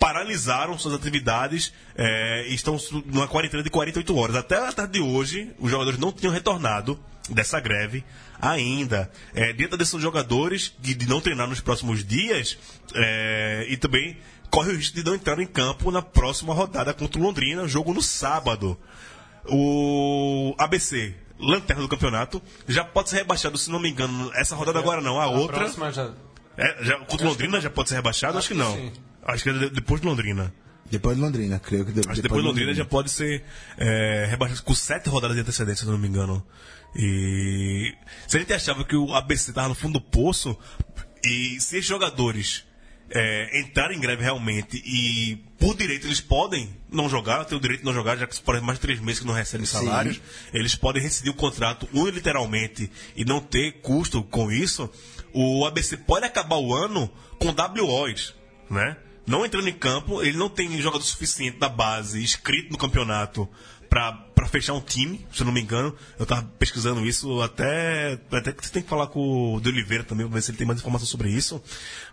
paralisaram suas atividades é, e estão numa quarentena de 48 horas. Até a tarde de hoje, os jogadores não tinham retornado dessa greve ainda. É, dentro desses jogadores de, de não treinar nos próximos dias é, e também corre o risco de não entrar em campo na próxima rodada contra o Londrina, jogo no sábado. O ABC, lanterna do campeonato, já pode ser rebaixado, se não me engano, essa rodada agora não, a outra. próxima já. É, já, contra o Londrina já pode ser rebaixado? Acho, que não. sim. Acho que é de- depois de Londrina. Depois de Londrina, creio que de- Acho que depois de Londrina já pode ser é, rebaixado com sete rodadas de antecedência, se eu não me engano. E se a gente achava que o ABC estava no fundo do poço, e se esses jogadores é, entrarem em greve realmente e por direito eles podem não jogar, tem o direito de não jogar, já que por mais de três meses que não recebem salários, eles podem rescindir o contrato unilateralmente e não ter custo com isso, o ABC pode acabar o ano com WOs, né? Não entrando em campo, ele não tem jogador suficiente da base inscrito no campeonato pra fechar um time, se eu não me engano. Eu tava pesquisando isso até. Até que você tem que falar com o de Oliveira também, pra ver se ele tem mais informação sobre isso.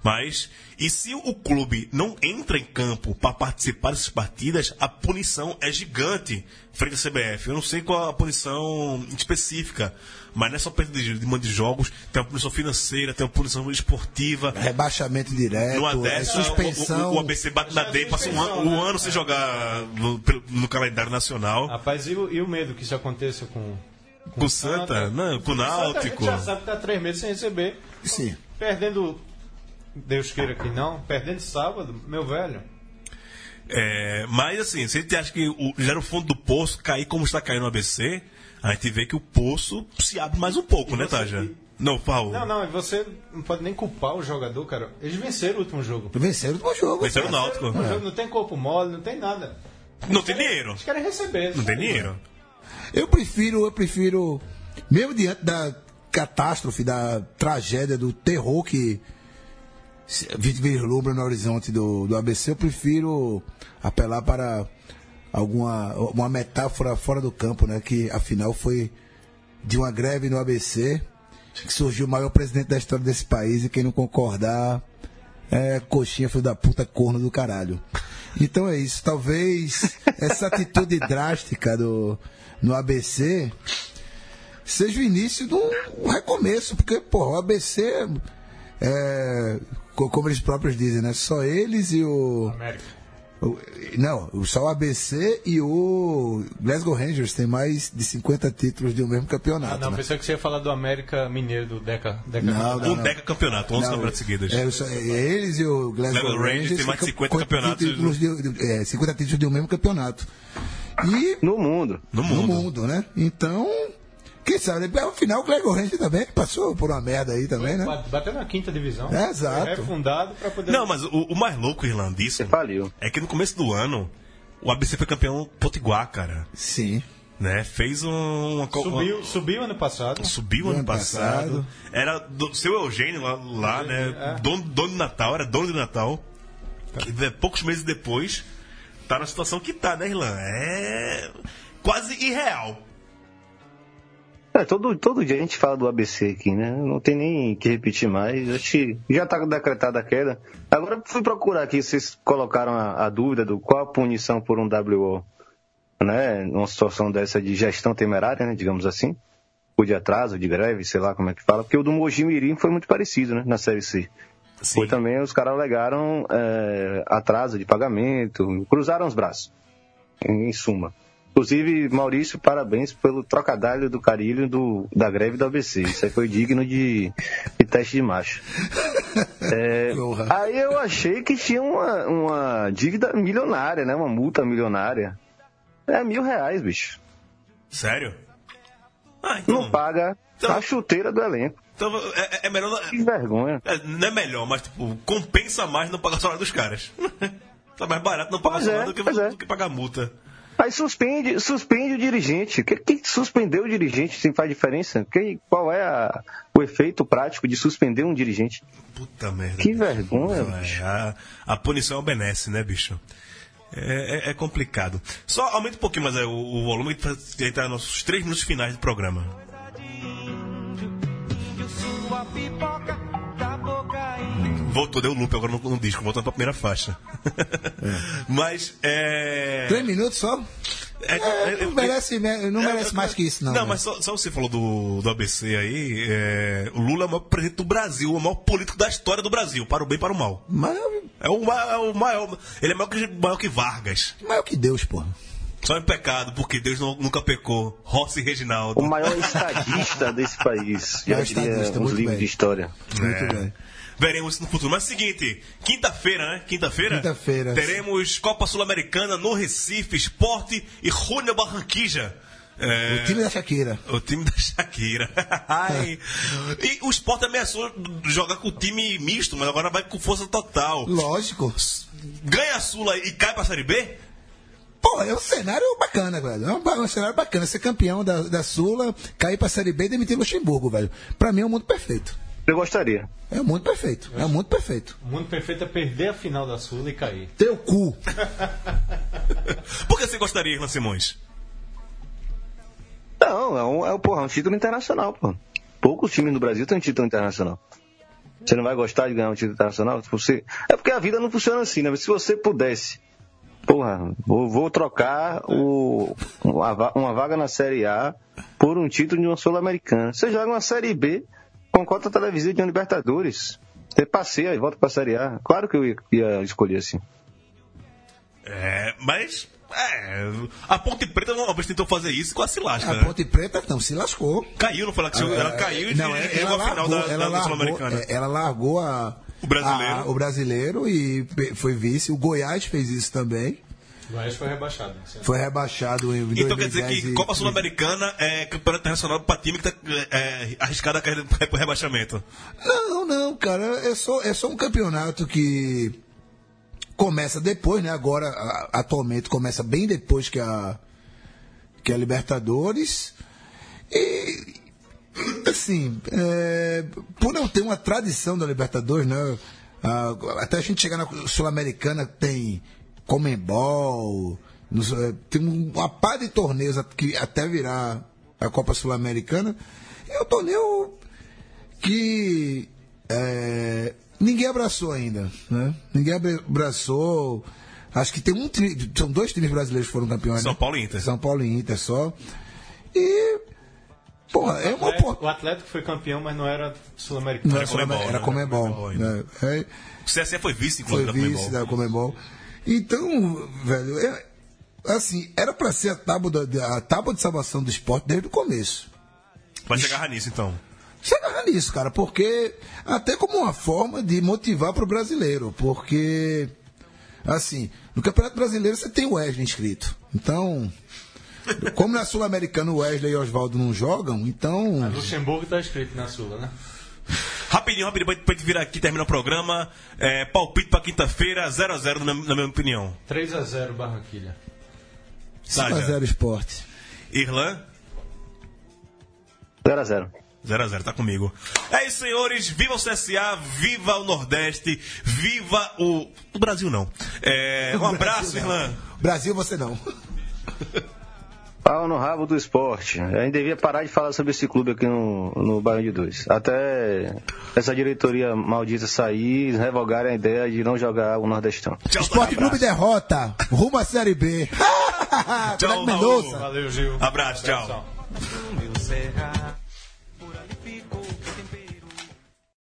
Mas. E se o clube não entra em campo para participar dessas partidas, a punição é gigante frente à CBF. Eu não sei qual a punição específica. Mas não é só perda de, de mão de jogos, tem uma punição financeira, tem uma punição esportiva. Rebaixamento direto, Numa é, dessa, suspensão. o, o, o ABC bate na D e passa um, ano- um ano sem jogar no, no calendário nacional. Rapaz, e o, e o medo que isso aconteça com. Com o Santa, não, com o Santa, a gente Náutico. já sabe que tá três meses sem receber. Sim. Perdendo. Deus queira que não. Perdendo sábado, meu velho. É, mas assim, se a gente acha que o, já era o fundo do poço cair como está caindo no ABC, a gente vê que o poço se abre mais um pouco, né, Taja? Não, Paulo. Não, não, e você não pode nem culpar o jogador, cara. Eles venceram o último jogo. Venceram o último jogo. Venceram o Náutico. O jogo não tem corpo mole, não tem nada. Não tem dinheiro. Eles querem receber. Não tem dinheiro. Eu prefiro, eu prefiro, mesmo diante da catástrofe, da tragédia, do terror que vislumbra no horizonte do, do ABC, eu prefiro apelar para alguma uma metáfora fora do campo, né? Que afinal foi de uma greve no ABC que surgiu o maior presidente da história desse país e quem não concordar é coxinha, filho da puta, corno do caralho. Então é isso. Talvez essa atitude drástica do, no ABC seja o início de um recomeço, porque, porra, o ABC, é, co- como eles próprios dizem, né? Só eles e o. América. Não, só o ABC e o Glasgow Rangers têm mais de 50 títulos de um mesmo Ah, campeonato. não, né? pensei que você ia falar do América Mineiro, do Deca. Deca Não, não, Um deca campeonato, 11 Não, campeonatos seguidos. É, só- é, eles e o Glasgow Glasgow Rangers Rangers tem mais de ficam 50 com campeonatos. Títulos de, de- é, 50 títulos de um mesmo campeonato. E No mundo. No no mundo. mundo, né? Então, quem sabe? Ao final, o Glasgow Rangers também passou por uma merda aí também, né? Bate- Bateu na quinta divisão. É, exato. Foi refundado pra poder. Não, mas o, o mais louco, Irlanda, disso é que no começo do ano o ABC foi campeão potiguar, cara. Sim. Né? Fez um, uma, Subiu, subiu ano passado. Subiu No ano ano passado. passado. Era do seu Eugênio lá, lá, né? é. Dono, dono de Natal, era dono de Natal. Que, né, poucos meses depois, tá na situação que tá, né, Irlan? É quase irreal. É, todo, todo dia a gente fala do ABC aqui, né? Não tem nem que repetir mais. Acho que já está decretada a queda. Agora fui procurar aqui, vocês colocaram a, a dúvida do qual a punição por um WO, né? Numa situação dessa de gestão temerária, né? Digamos assim. Ou de atraso, de greve, sei lá como é que fala. Porque o do Mojimirim foi muito parecido, né? Na Série C. Sim. Foi também, os caras alegaram é, atraso de pagamento, cruzaram os braços, em, em suma. Inclusive, Maurício, parabéns pelo trocadilho do carilho do, da greve do ABC. Isso aí foi digno de, de teste de macho. É, aí eu achei que tinha uma, uma dívida milionária, né? Uma multa milionária. É mil reais, bicho. Sério? Ah, então. Não paga Então- a chuteira do elenco. então é, é melhor. Que vergonha. é, não é melhor, mas tipo, compensa mais não pagar o salário dos caras. tá mais barato não pagar Pois salário é, do, que, é. do que pagar multa. Aí suspende, suspende o dirigente. Que, que suspender o dirigente se faz diferença? Que, qual é a- o efeito prático de suspender um dirigente? Puta merda. Que bicho. vergonha, É, bicho. a, a punição obedece, né, bicho? É, é- é complicado. Só aumenta um pouquinho mais aí o, o volume para entrar nos nossos três minutos finais do programa. Voltou, deu loop agora no, no disco, voltando pra primeira faixa. Mas é. Três minutos só? é- É, é- não merece, não é- merece é- mais que isso, não. Não, né? mas só, só você falou do, do ABC aí. é, o Lula é o maior presidente do Brasil, o maior político da história do Brasil, para o bem e para o mal. Mas É o, é o maior. Ele é maior que, maior que Vargas. Maior que Deus, porra. Só em pecado, porque Deus nu- nunca pecou. Rossi Reginaldo. O maior estadista desse país. Já Maior diria estadista, os livros bem. de história. Muito É. bem. Veremos isso no futuro. Mas é o seguinte, quinta-feira, né? Quinta-feira. Quinta-feira. Teremos Copa Sul-Americana no Recife, Esporte e Júnior Barranquija. É, O time da Shakira. o time da Shakira. Ai. E o Sport ameaçou jogar com o time misto, mas agora vai com força total. Lógico. Ganha a Sula e cai pra Série B? Pô, é um cenário bacana, velho. É um, um cenário bacana. Ser campeão da, da Sula, cair pra Série B e demitir Luxemburgo, velho. Pra mim é um mundo perfeito. Eu gostaria. É um mundo perfeito. É um mundo perfeito. O mundo perfeito é perder a final da Sula e cair. Teu cu. Por que você gostaria, Irlan Simões? Não, é um, é, um- porra, é um título internacional, pô. Poucos times no Brasil têm título internacional. Você não vai gostar de ganhar um título internacional? Se Você... É porque a vida não funciona assim, né? Mas se você pudesse, porra, vou, vou trocar o, uma, uma vaga na Série A por um título de uma Sul-Americana. Você joga uma Série B com cota televisiva de uma Libertadores. Você passeia e volta pra Série A. Claro que eu ia, ia escolher assim. É, mas. É, a Ponte Preta uma vez tentou fazer isso e quase se lasca. A né? Ponte Preta não, se lascou. Caiu, não foi lá que chegou, ela caiu e Não, e chegou a final da, ela da, Sul-Americana. é, ela largou a, O brasileiro. a- o brasileiro e foi vice. O Goiás fez isso também. O Goiás foi rebaixado. Foi rebaixado em Então quer dizer 2010 que e- Copa Sul-Americana é campeonato internacional para time que tá é, arriscado a cair pro rebaixamento. Não, não, cara. É só, é só um campeonato que começa depois, né? Agora, a- atualmente, começa bem depois que a, que a Libertadores. E, assim, é, por não ter uma tradição da Libertadores, né? até a gente chegar na Sul-Americana, tem Comembol, não sei, tem uma par de torneios que até virar a Copa Sul-Americana. É um torneio que é, ninguém abraçou ainda, né? Ninguém abra- abraçou. Acho que tem um time, são dois times brasileiros que foram campeões. São né? Paulo e Inter. São Paulo e Inter só. E porra, é uma Atlético- porra. O Atlético foi campeão, mas não era sul-americano. Não, Era era Comebol, era né? Comebol, ainda. né? É, O CSE foi vice, foi inclusive, da vice Comebol. da Comebol. Então, velho, é- assim, era pra ser a tábua, da, a tábua de salvação do esporte desde o começo. Vai chegar nisso, então. se agarrar nisso, cara, porque até como uma forma de motivar pro brasileiro, porque assim, no Campeonato Brasileiro você tem o Wesley inscrito. Então, como na Sul-Americana o Wesley e o Oswaldo não jogam, então Luxemburgo tá escrito na Sula, né? Rapidinho, rapidinho, pra gente virar aqui e terminar o programa. É, palpite pra quinta-feira, 0x0 na, na minha opinião. 3x0 Barranquilha. 5 a 0 esporte. Irlan, 0x0. 0x0, tá comigo. É isso, senhores. Viva o CSA, viva o Nordeste, viva o. O Brasil não. É, um abraço, Brasil, não. Irlan. Brasil você não. Pau no rabo do esporte. A gente devia parar de falar sobre esse clube aqui no, no Bairro de Dois. Até essa diretoria maldita sair e revogarem a ideia de não jogar o Nordestão. Tchau, Esporte abraço. Clube derrota, rumo à Série B. Tchau. Raul. Valeu, Gil. Abraço, tchau.